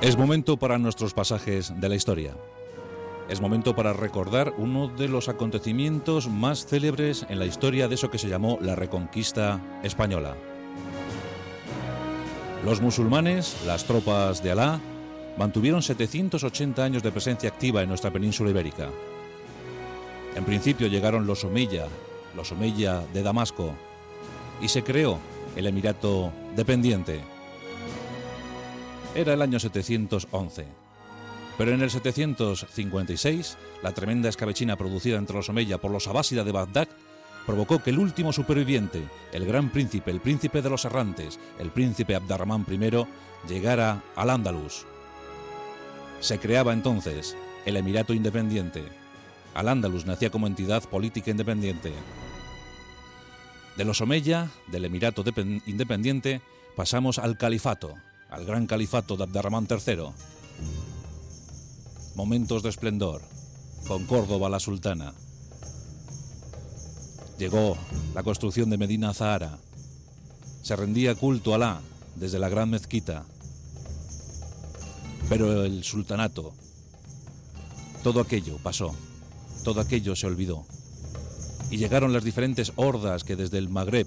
Es momento para nuestros pasajes de la historia. Es momento para recordar uno de los acontecimientos más célebres en la historia de eso que se llamó la Reconquista Española. Los musulmanes, las tropas de Alá, mantuvieron 780 años de presencia activa en nuestra península ibérica. En principio llegaron los Omeya, los Omeya de Damasco, y se creó el Emirato dependiente. Era el año 711. Pero en el 756, la tremenda escabechina producida entre los Omeya por los Abásida de Bagdad provocó que el último superviviente, el gran príncipe, el príncipe de los errantes, el príncipe Abdarrahman I, llegara al Andalus. Se creaba entonces el Emirato Independiente. Al-Ándalus nacía como entidad política independiente. De los Omeya, del Emirato Independiente, pasamos al Califato, al gran Califato de Abdarrahman III. Momentos de esplendor, con Córdoba la sultana. Llegó la construcción de Medina Zahara. Se rendía culto a Alá desde la gran mezquita. Pero el sultanato, todo aquello pasó, todo aquello se olvidó. Y llegaron las diferentes hordas que desde el Magreb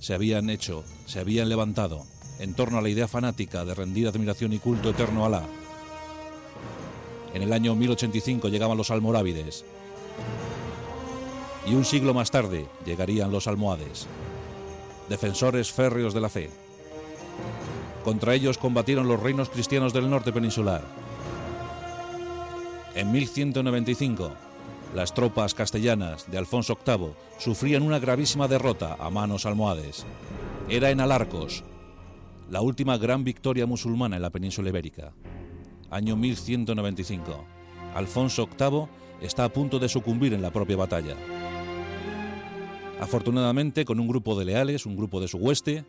se habían hecho, se habían levantado en torno a la idea fanática de rendir admiración y culto eterno a Alá. En el año 1085 llegaban los almorávides. Y un siglo más tarde llegarían los almohades, defensores férreos de la fe. Contra ellos combatieron los reinos cristianos del norte peninsular. En 1195, las tropas castellanas de Alfonso VIII sufrían una gravísima derrota a manos almohades. Era en Alarcos, la última gran victoria musulmana en la península ibérica. Año 1195. Alfonso VIII está a punto de sucumbir en la propia batalla. Afortunadamente, con un grupo de leales, un grupo de su hueste,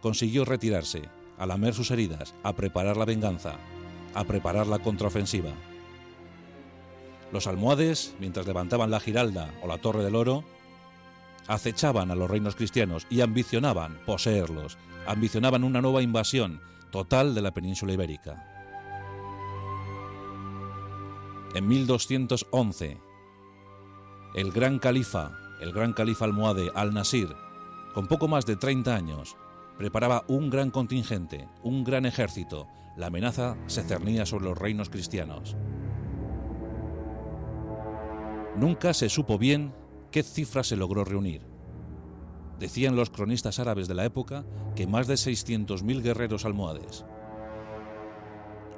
consiguió retirarse, a lamer sus heridas, a preparar la venganza, a preparar la contraofensiva. Los almohades, mientras levantaban la Giralda o la Torre del Oro, acechaban a los reinos cristianos y ambicionaban poseerlos, ambicionaban una nueva invasión total de la península ibérica. En 1211, el gran califa, el gran califa almohade al-Nasir, con poco más de 30 años, preparaba un gran contingente, un gran ejército. La amenaza se cernía sobre los reinos cristianos. Nunca se supo bien qué cifra se logró reunir. Decían los cronistas árabes de la época que más de 600.000 guerreros almohades.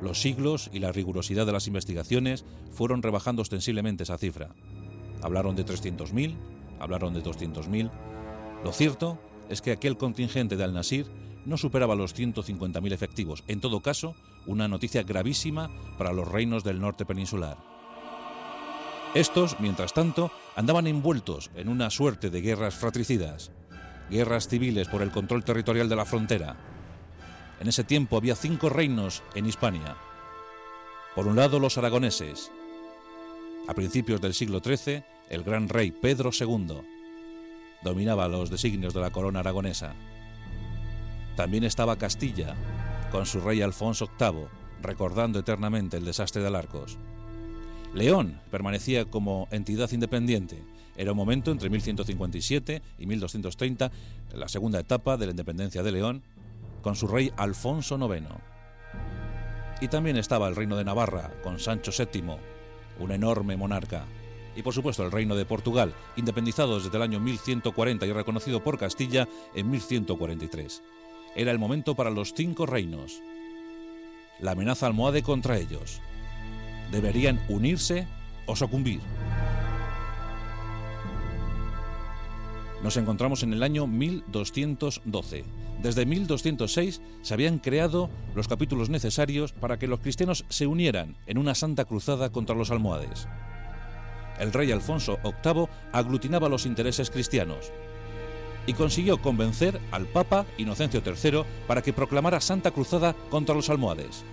Los siglos y la rigurosidad de las investigaciones fueron rebajando ostensiblemente esa cifra. Hablaron de 300.000, hablaron de 200.000. Lo cierto es que aquel contingente de Al-Nasir no superaba los 150.000 efectivos. En todo caso, una noticia gravísima para los reinos del norte peninsular. Estos, mientras tanto, andaban envueltos en una suerte de guerras fratricidas, guerras civiles por el control territorial de la frontera. En ese tiempo había cinco reinos en Hispania. Por un lado, los aragoneses. A principios del siglo XIII, el gran rey Pedro II dominaba los designios de la corona aragonesa. También estaba Castilla, con su rey Alfonso VIII, recordando eternamente el desastre de Alarcos. León permanecía como entidad independiente. Era un momento entre 1157 y 1230, la segunda etapa de la independencia de León, con su rey Alfonso IX. Y también estaba el reino de Navarra, con Sancho VII, un enorme monarca. Y por supuesto el reino de Portugal, independizado desde el año 1140 y reconocido por Castilla en 1143. Era el momento para los cinco reinos. La amenaza almohade contra ellos, deberían unirse o sucumbir. Nos encontramos en el año 1212. Desde 1206 se habían creado los capítulos necesarios para que los cristianos se unieran en una santa cruzada contra los almohades. El rey Alfonso VIII aglutinaba los intereses cristianos y consiguió convencer al Papa Inocencio III para que proclamara santa cruzada contra los almohades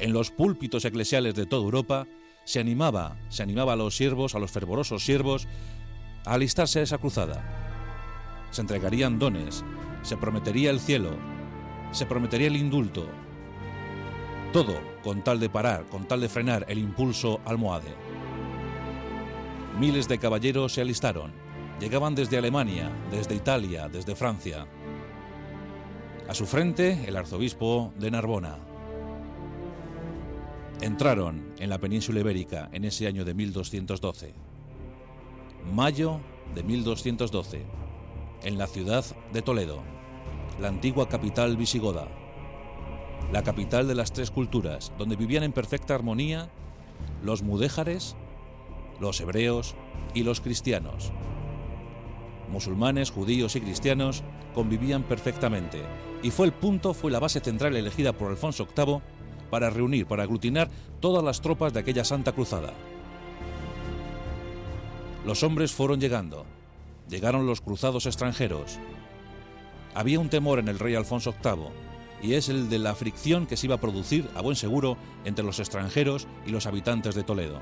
en los púlpitos eclesiales de toda Europa, se animaba, se animaba a los siervos, a los fervorosos siervos, a alistarse a esa cruzada. Se entregarían dones, se prometería el cielo, se prometería el indulto. Todo con tal de parar, con tal de frenar el impulso almohade. Miles de caballeros se alistaron. Llegaban desde Alemania, desde Italia, desde Francia. A su frente, el arzobispo de Narbona. Entraron en la península ibérica en ese año de 1212. Mayo de 1212, en la ciudad de Toledo, la antigua capital visigoda, la capital de las tres culturas, donde vivían en perfecta armonía los mudéjares, los hebreos y los cristianos. Musulmanes, judíos y cristianos convivían perfectamente, y fue el punto, fue la base central elegida por Alfonso VIII para reunir, para aglutinar todas las tropas de aquella Santa Cruzada. Los hombres fueron llegando, llegaron los cruzados extranjeros. Había un temor en el rey Alfonso VIII, y es el de la fricción que se iba a producir, a buen seguro, entre los extranjeros y los habitantes de Toledo.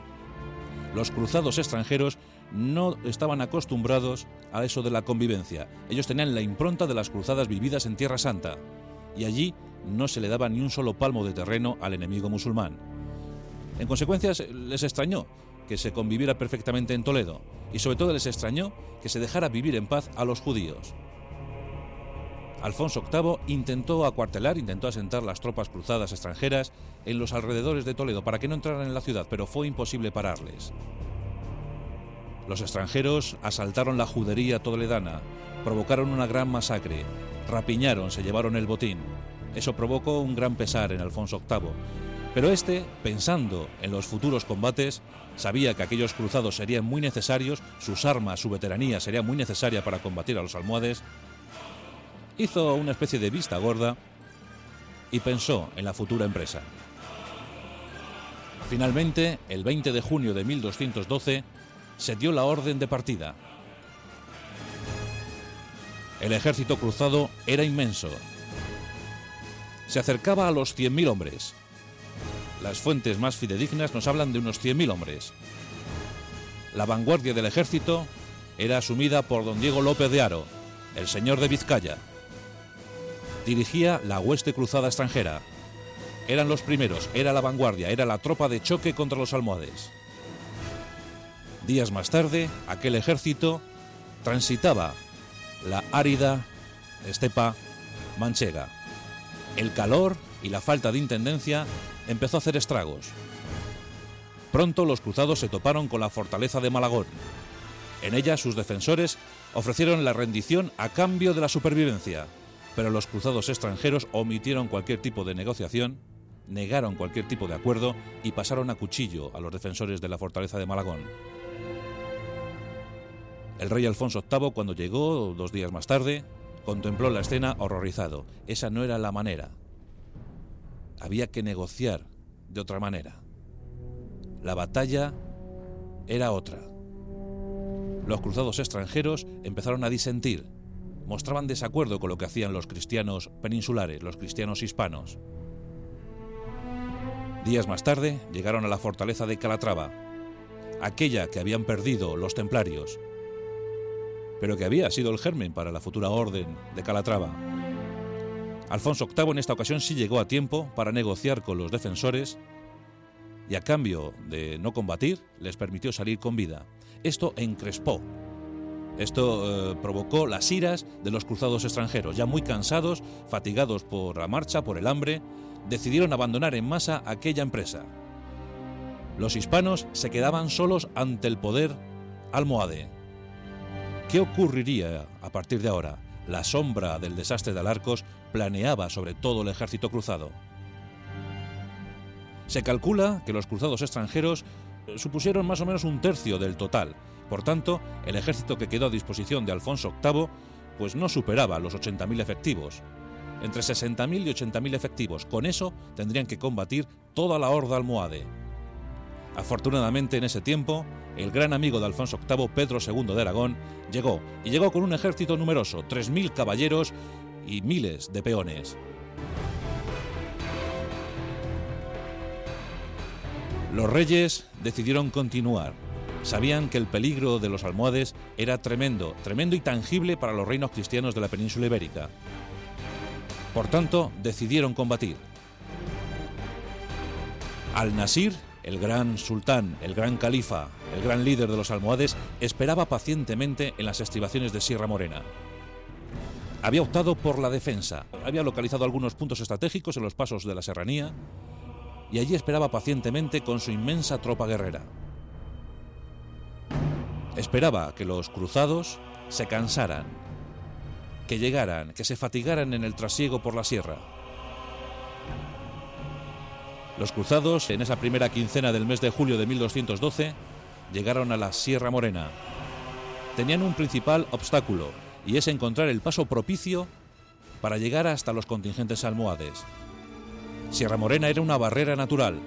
Los cruzados extranjeros no estaban acostumbrados a eso de la convivencia. Ellos tenían la impronta de las cruzadas vividas en Tierra Santa, y allí no se le daba ni un solo palmo de terreno al enemigo musulmán. En consecuencia, les extrañó que se conviviera perfectamente en Toledo, y sobre todo les extrañó que se dejara vivir en paz a los judíos. Alfonso VIII intentó acuartelar, intentó asentar las tropas cruzadas extranjeras en los alrededores de Toledo para que no entraran en la ciudad, pero fue imposible pararles. Los extranjeros asaltaron la judería toledana, provocaron una gran masacre, rapiñaron, se llevaron el botín. Eso provocó un gran pesar en Alfonso VIII. Pero este, pensando en los futuros combates, sabía que aquellos cruzados serían muy necesarios, sus armas, su veteranía sería muy necesaria para combatir a los almohades. Hizo una especie de vista gorda y pensó en la futura empresa. Finalmente, el 20 de junio de 1212, se dio la orden de partida. El ejército cruzado era inmenso, se acercaba a los 100.000 hombres. Las fuentes más fidedignas nos hablan de unos 100.000 hombres. La vanguardia del ejército era asumida por don Diego López de Aro, el señor de Vizcaya. Dirigía la hueste cruzada extranjera. Eran los primeros, era la vanguardia, era la tropa de choque contra los almohades. Días más tarde, aquel ejército transitaba la árida estepa manchega. El calor y la falta de intendencia empezó a hacer estragos. Pronto los cruzados se toparon con la fortaleza de Malagón. En ella sus defensores ofrecieron la rendición a cambio de la supervivencia, pero los cruzados extranjeros omitieron cualquier tipo de negociación, negaron cualquier tipo de acuerdo y pasaron a cuchillo a los defensores de la fortaleza de Malagón. El rey Alfonso VIII, cuando llegó dos días más tarde, Contempló la escena horrorizado. Esa no era la manera. Había que negociar de otra manera. La batalla era otra. Los cruzados extranjeros empezaron a disentir, mostraban desacuerdo con lo que hacían los cristianos peninsulares, los cristianos hispanos. Días más tarde llegaron a la fortaleza de Calatrava, aquella que habían perdido los templarios, pero que había sido el germen para la futura orden de Calatrava. Alfonso VIII en esta ocasión sí llegó a tiempo para negociar con los defensores y a cambio de no combatir les permitió salir con vida. Esto encrespó. Esto eh, provocó las iras de los cruzados extranjeros, ya muy cansados, fatigados por la marcha, por el hambre, decidieron abandonar en masa aquella empresa. Los hispanos se quedaban solos ante el poder almohade. ¿Qué ocurriría a partir de ahora? La sombra del desastre de Alarcos planeaba sobre todo el ejército cruzado. Se calcula que los cruzados extranjeros eh, supusieron más o menos un tercio del total. Por tanto, el ejército que quedó a disposición de Alfonso VIII pues no superaba los 80.000 efectivos. Entre 60.000 y 80.000 efectivos. Con eso tendrían que combatir toda la horda almohade. Afortunadamente en ese tiempo, el gran amigo de Alfonso VIII, Pedro II de Aragón, llegó, y llegó con un ejército numeroso, 3.000 caballeros y miles de peones. Los reyes decidieron continuar. Sabían que el peligro de los almohades era tremendo, tremendo y tangible para los reinos cristianos de la península ibérica. Por tanto, decidieron combatir. Al-Nasir, el gran sultán, el gran califa, el gran líder de los almohades, esperaba pacientemente en las estribaciones de Sierra Morena. Había optado por la defensa, había localizado algunos puntos estratégicos en los pasos de la serranía y allí esperaba pacientemente con su inmensa tropa guerrera. Esperaba que los cruzados se cansaran, que llegaran, que se fatigaran en el trasiego por la sierra. Los cruzados, en esa primera quincena del mes de julio de 1212, llegaron a la Sierra Morena. Tenían un principal obstáculo, y es encontrar el paso propicio para llegar hasta los contingentes almohades. Sierra Morena era una barrera natural,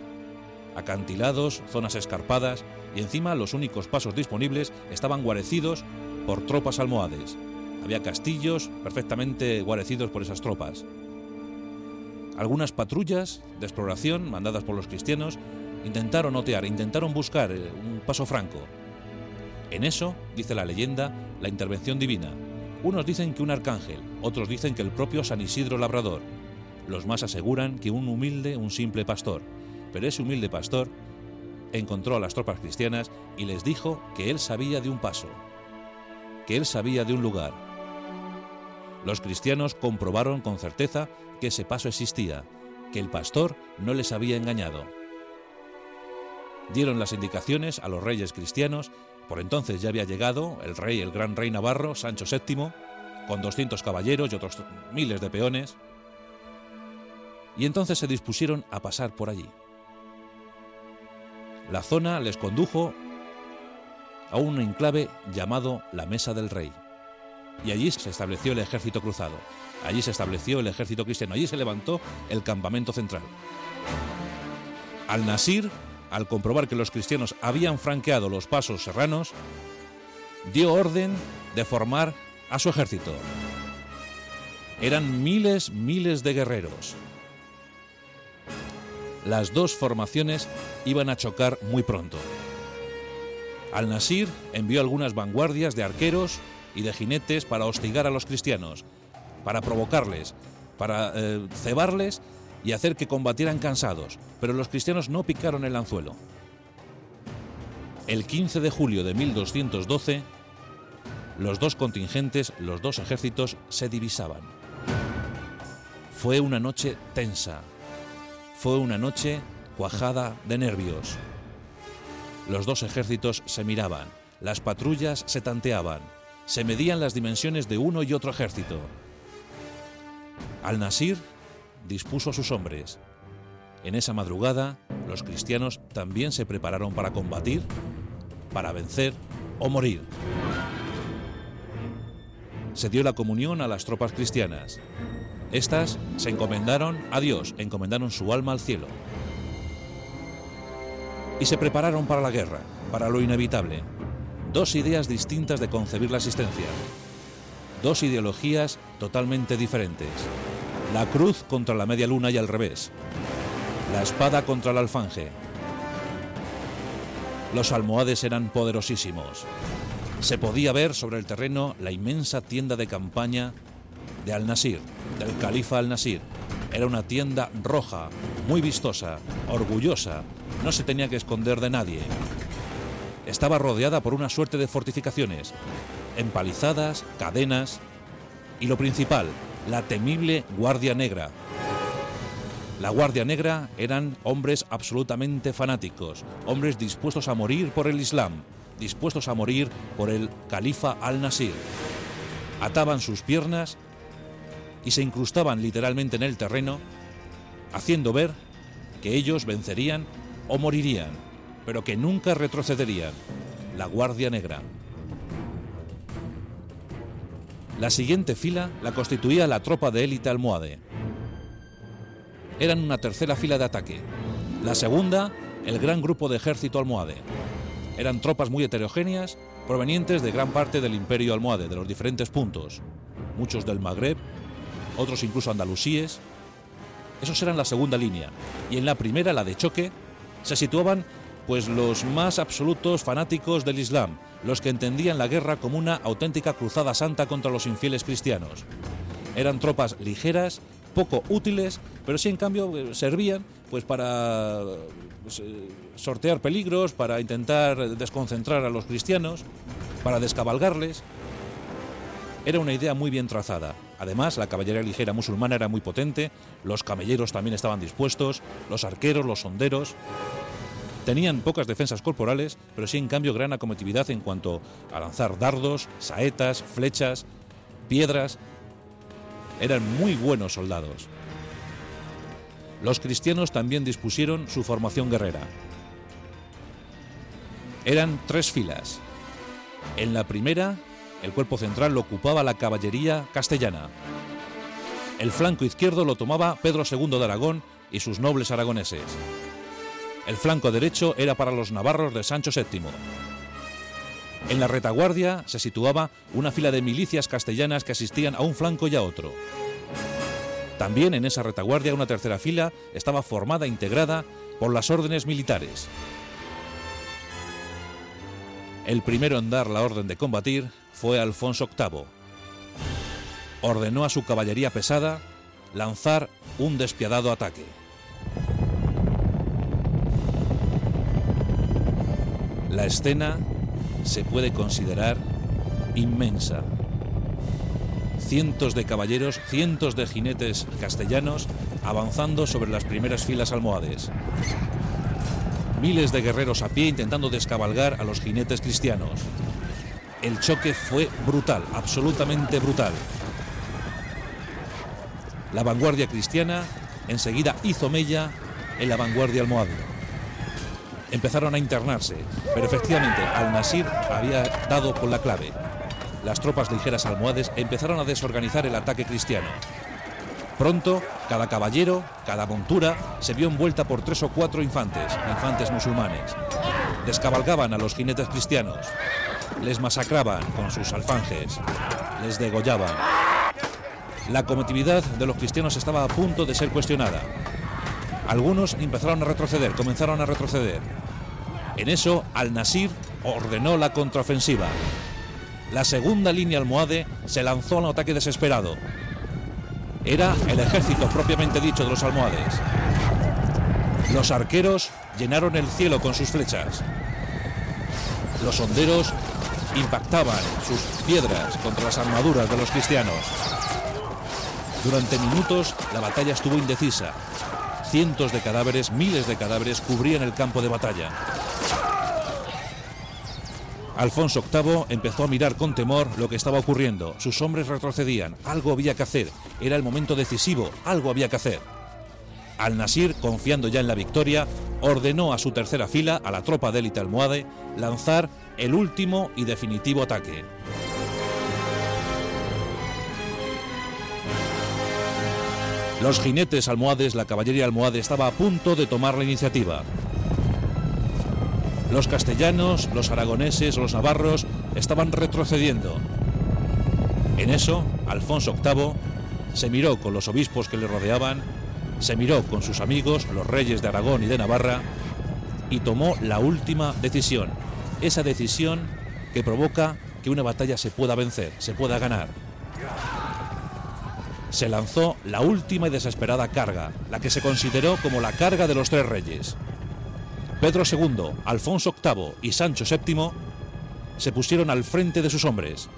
acantilados, zonas escarpadas, y encima los únicos pasos disponibles estaban guarecidos por tropas almohades. Había castillos perfectamente guarecidos por esas tropas. Algunas patrullas de exploración mandadas por los cristianos intentaron otear, intentaron buscar eh, un paso franco. En eso, dice la leyenda, la intervención divina. Unos dicen que un arcángel, otros dicen que el propio San Isidro Labrador. Los más aseguran que un humilde, un simple pastor. Pero ese humilde pastor encontró a las tropas cristianas y les dijo que él sabía de un paso, que él sabía de un lugar. Los cristianos comprobaron con certeza que ese paso existía, que el pastor no les había engañado. Dieron las indicaciones a los reyes cristianos, por entonces ya había llegado el rey, el gran rey navarro, Sancho VII, con 200 caballeros y otros miles de peones, y entonces se dispusieron a pasar por allí. La zona les condujo a un enclave llamado la Mesa del Rey. Y allí se estableció el ejército cruzado. Allí se estableció el ejército cristiano. Allí se levantó el campamento central. Al-Nasir, al comprobar que los cristianos habían franqueado los pasos serranos, dio orden de formar a su ejército. Eran miles, miles de guerreros, las dos formaciones iban a chocar muy pronto. Al-Nasir envió algunas vanguardias de arqueros y de jinetes para hostigar a los cristianos, para provocarles, para eh, cebarles y hacer que combatieran cansados, pero los cristianos no picaron el anzuelo. El 15 de julio de 1212, los dos contingentes, los dos ejércitos se divisaban. Fue una noche tensa, fue una noche cuajada de nervios. Los dos ejércitos se miraban, las patrullas se tanteaban, se medían las dimensiones de uno y otro ejército. Al-Nasir dispuso a sus hombres. En esa madrugada, los cristianos también se prepararon para combatir, para vencer o morir. Se dio la comunión a las tropas cristianas. Estas se encomendaron a Dios, encomendaron su alma al cielo. Y se prepararon para la guerra, para lo inevitable. Dos ideas distintas de concebir la existencia. Dos ideologías totalmente diferentes. La cruz contra la media luna y al revés. La espada contra el alfanje. Los almohades eran poderosísimos. Se podía ver sobre el terreno la inmensa tienda de campaña de Al-Nasir, del califa Al-Nasir. Era una tienda roja, muy vistosa, orgullosa, no se tenía que esconder de nadie. Estaba rodeada por una suerte de fortificaciones, empalizadas, cadenas y lo principal, la temible Guardia Negra. La Guardia Negra eran hombres absolutamente fanáticos, hombres dispuestos a morir por el Islam, dispuestos a morir por el califa al-Nasir. Ataban sus piernas y se incrustaban literalmente en el terreno, haciendo ver que ellos vencerían o morirían, pero que nunca retrocederían. La Guardia Negra. La siguiente fila la constituía la tropa de élite almohade. Eran una tercera fila de ataque. La segunda, el gran grupo de ejército almohade. Eran tropas muy heterogéneas, provenientes de gran parte del imperio almohade, de los diferentes puntos, muchos del Magreb, otros incluso andalusíes. Esos eran la segunda línea. Y en la primera, la de choque, se situaban pues los más absolutos fanáticos del Islam, los que entendían la guerra como una auténtica cruzada santa contra los infieles cristianos. Eran tropas ligeras, poco útiles, pero sí en cambio eh, servían pues para pues, eh, sortear peligros, para intentar desconcentrar a los cristianos, para descabalgarles. Era una idea muy bien trazada. Además, la caballería ligera musulmana era muy potente, los camelleros también estaban dispuestos, los arqueros, los sonderos. Tenían pocas defensas corporales, pero sí en cambio gran acometividad en cuanto a lanzar dardos, saetas, flechas, piedras. Eran muy buenos soldados. Los cristianos también dispusieron su formación guerrera. Eran tres filas. En la primera, el cuerpo central lo ocupaba la caballería castellana. El flanco izquierdo lo tomaba Pedro II de Aragón y sus nobles aragoneses. El flanco derecho era para los navarros de Sancho VII. En la retaguardia se situaba una fila de milicias castellanas que asistían a un flanco y a otro. También en esa retaguardia una tercera fila estaba formada e integrada por las órdenes militares. El primero en dar la orden de combatir fue Alfonso VIII. Ordenó a su caballería pesada lanzar un despiadado ataque. La escena se puede considerar inmensa. Cientos de caballeros, cientos de jinetes castellanos avanzando sobre las primeras filas almohades. Miles de guerreros a pie intentando descabalgar a los jinetes cristianos. El choque fue brutal, absolutamente brutal. La vanguardia cristiana enseguida hizo mella en la vanguardia almohade empezaron a internarse, pero efectivamente Al-Nasir había dado con la clave. Las tropas ligeras almohades empezaron a desorganizar el ataque cristiano. Pronto, cada caballero, cada montura, se vio envuelta por tres o cuatro infantes, infantes musulmanes. Descabalgaban a los jinetes cristianos, les masacraban con sus alfanjes, les degollaban. La cometividad de los cristianos estaba a punto de ser cuestionada. Algunos empezaron a retroceder, comenzaron a retroceder. En eso, Al-Nasir ordenó la contraofensiva. La segunda línea almohade se lanzó a un ataque desesperado. Era el ejército propiamente dicho de los almohades. Los arqueros llenaron el cielo con sus flechas. Los honderos impactaban sus piedras contra las armaduras de los cristianos. Durante minutos la batalla estuvo indecisa. Cientos de cadáveres, miles de cadáveres cubrían el campo de batalla. Alfonso VIII empezó a mirar con temor lo que estaba ocurriendo. Sus hombres retrocedían. Algo había que hacer. Era el momento decisivo. Algo había que hacer. Al-Nasir, confiando ya en la victoria, ordenó a su tercera fila, a la tropa de élite almohade, lanzar el último y definitivo ataque. Los jinetes almohades, la caballería almohade estaba a punto de tomar la iniciativa. Los castellanos, los aragoneses, los navarros estaban retrocediendo. En eso, Alfonso VIII se miró con los obispos que le rodeaban, se miró con sus amigos, los reyes de Aragón y de Navarra, y tomó la última decisión. Esa decisión que provoca que una batalla se pueda vencer, se pueda ganar se lanzó la última y desesperada carga, la que se consideró como la carga de los tres reyes. Pedro II, Alfonso VIII y Sancho VII se pusieron al frente de sus hombres.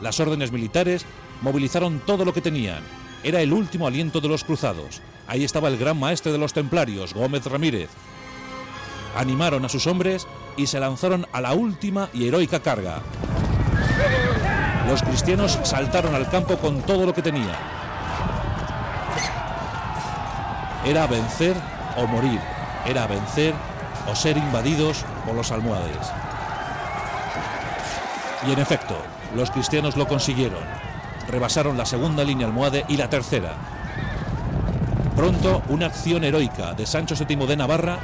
Las órdenes militares movilizaron todo lo que tenían. Era el último aliento de los cruzados. Ahí estaba el gran maestre de los templarios, Gómez Ramírez. Animaron a sus hombres y se lanzaron a la última y heroica carga. Los cristianos saltaron al campo con todo lo que tenían. Era vencer o morir. Era vencer o ser invadidos por los almohades. Y en efecto, los cristianos lo consiguieron. Rebasaron la segunda línea almohade y la tercera. Pronto, una acción heroica de Sancho VII de Navarra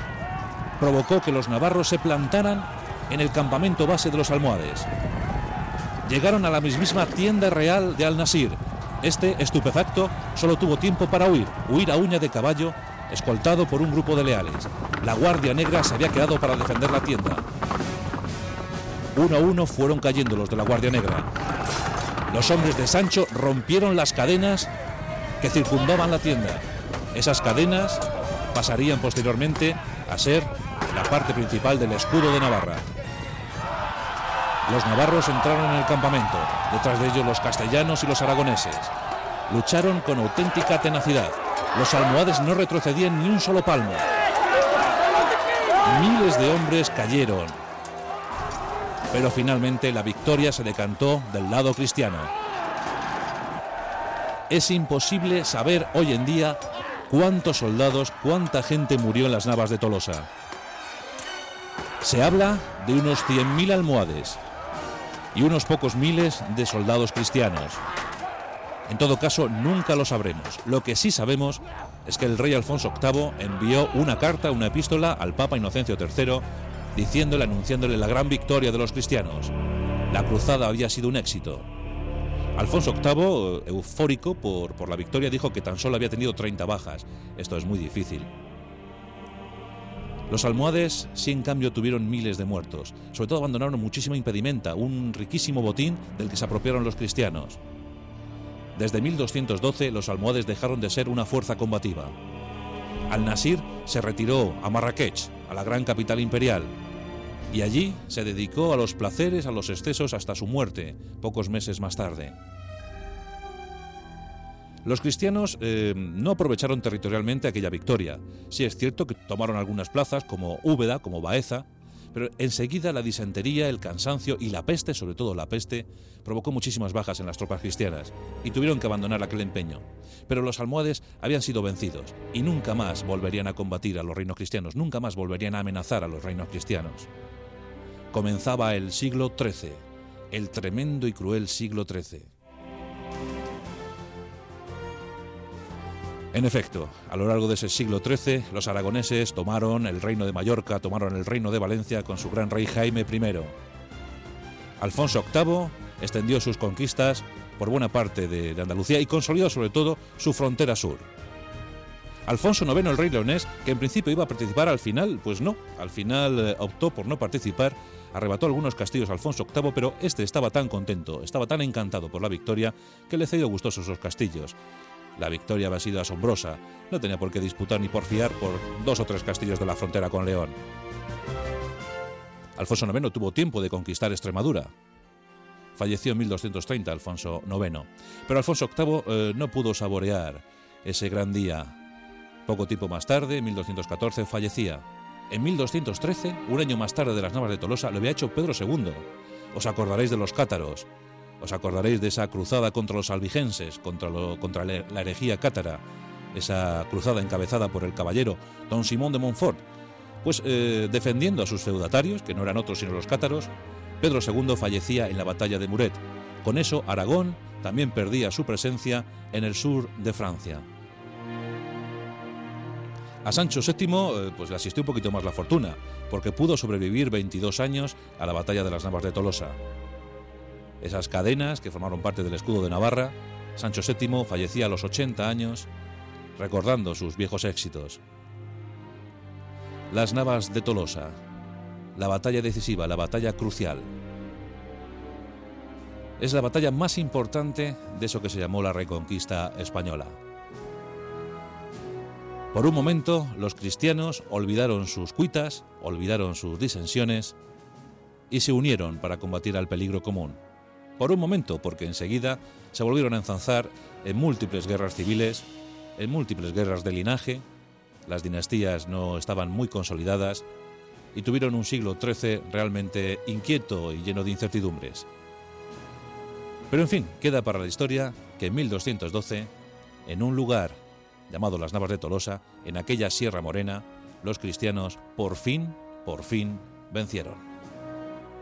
provocó que los navarros se plantaran en el campamento base de los almohades llegaron a la mismísima tienda real de Al-Nasir. Este, estupefacto, solo tuvo tiempo para huir, huir a uña de caballo, escoltado por un grupo de leales. La Guardia Negra se había quedado para defender la tienda. Uno a uno fueron cayendo los de la Guardia Negra. Los hombres de Sancho rompieron las cadenas que circundaban la tienda. Esas cadenas pasarían posteriormente a ser la parte principal del escudo de Navarra. Los navarros entraron en el campamento, detrás de ellos los castellanos y los aragoneses. Lucharon con auténtica tenacidad. Los almohades no retrocedían ni un solo palmo. Miles de hombres cayeron, pero finalmente la victoria se decantó del lado cristiano. Es imposible saber hoy en día cuántos soldados, cuánta gente murió en las navas de Tolosa. Se habla de unos 100.000 almohades y unos pocos miles de soldados cristianos. En todo caso, nunca lo sabremos. Lo que sí sabemos es que el rey Alfonso VIII envió una carta, una epístola al Papa Inocencio III diciéndole, anunciándole la gran victoria de los cristianos. La cruzada había sido un éxito. Alfonso VIII, eufórico por, por la victoria, dijo que tan solo había tenido 30 bajas. Esto es muy difícil. Los almohades sí en cambio tuvieron miles de muertos. Sobre todo abandonaron muchísima impedimenta, un riquísimo botín del que se apropiaron los cristianos. Desde 1212 los almohades dejaron de ser una fuerza combativa. Al-Nasir se retiró a Marrakech, a la gran capital imperial, y allí se dedicó a los placeres, a los excesos hasta su muerte, pocos meses más tarde. Los cristianos eh, no aprovecharon territorialmente aquella victoria. Sí es cierto que tomaron algunas plazas como Úbeda, como Baeza, pero enseguida la disentería, el cansancio y la peste, sobre todo la peste, provocó muchísimas bajas en las tropas cristianas y tuvieron que abandonar aquel empeño. Pero los almohades habían sido vencidos y nunca más volverían a combatir a los reinos cristianos, nunca más volverían a amenazar a los reinos cristianos. Comenzaba el siglo XIII, el tremendo y cruel siglo XIII. En efecto, a lo largo de ese siglo XIII, los aragoneses tomaron el reino de Mallorca, tomaron el reino de Valencia con su gran rey Jaime I. Alfonso VIII extendió sus conquistas por buena parte de, Andalucía y consolidó sobre todo su frontera sur. Alfonso IX, el rey leonés, que en principio iba a participar al final, pues no, al final eh, optó por no participar, arrebató algunos castillos a Alfonso VIII, pero este estaba tan contento, estaba tan encantado por la victoria, que le cedió gustosos esos castillos. La victoria había sido asombrosa, no tenía por qué disputar ni porfiar por dos o tres castillos de la frontera con León. Alfonso IX tuvo tiempo de conquistar Extremadura. Falleció en 1230 Alfonso IX, pero Alfonso VIII eh, no pudo saborear ese gran día. Poco tiempo más tarde, en 1214, fallecía. En 1213, un año más tarde de las Navas de Tolosa, lo había hecho Pedro II. Os acordaréis de los cátaros, os acordaréis de esa cruzada contra los albigenses, contra, la herejía cátara, esa cruzada encabezada por el caballero don Simón de Montfort. Pues eh, defendiendo a sus feudatarios, que no eran otros sino los cátaros, Pedro II fallecía en la batalla de Muret. Con eso, Aragón también perdía su presencia en el sur de Francia. A Sancho VII eh, pues le asistió un poquito más la fortuna, porque pudo sobrevivir 22 años a la batalla de las Navas de Tolosa esas cadenas que formaron parte del escudo de Navarra, Sancho VII fallecía a los 80 años recordando sus viejos éxitos. Las Navas de Tolosa, la batalla decisiva, la batalla crucial. Es la batalla más importante de eso que se llamó la Reconquista española. Por un momento, los cristianos olvidaron sus cuitas, olvidaron sus disensiones y se unieron para combatir al peligro común por un momento, porque enseguida se volvieron a enzanzar en múltiples guerras civiles, en múltiples guerras de linaje, las dinastías no estaban muy consolidadas y tuvieron un siglo XIII realmente inquieto y lleno de incertidumbres. Pero en fin, queda para la historia que en 1212, en un lugar llamado las Navas de Tolosa, en aquella Sierra Morena, los cristianos por fin, por fin vencieron.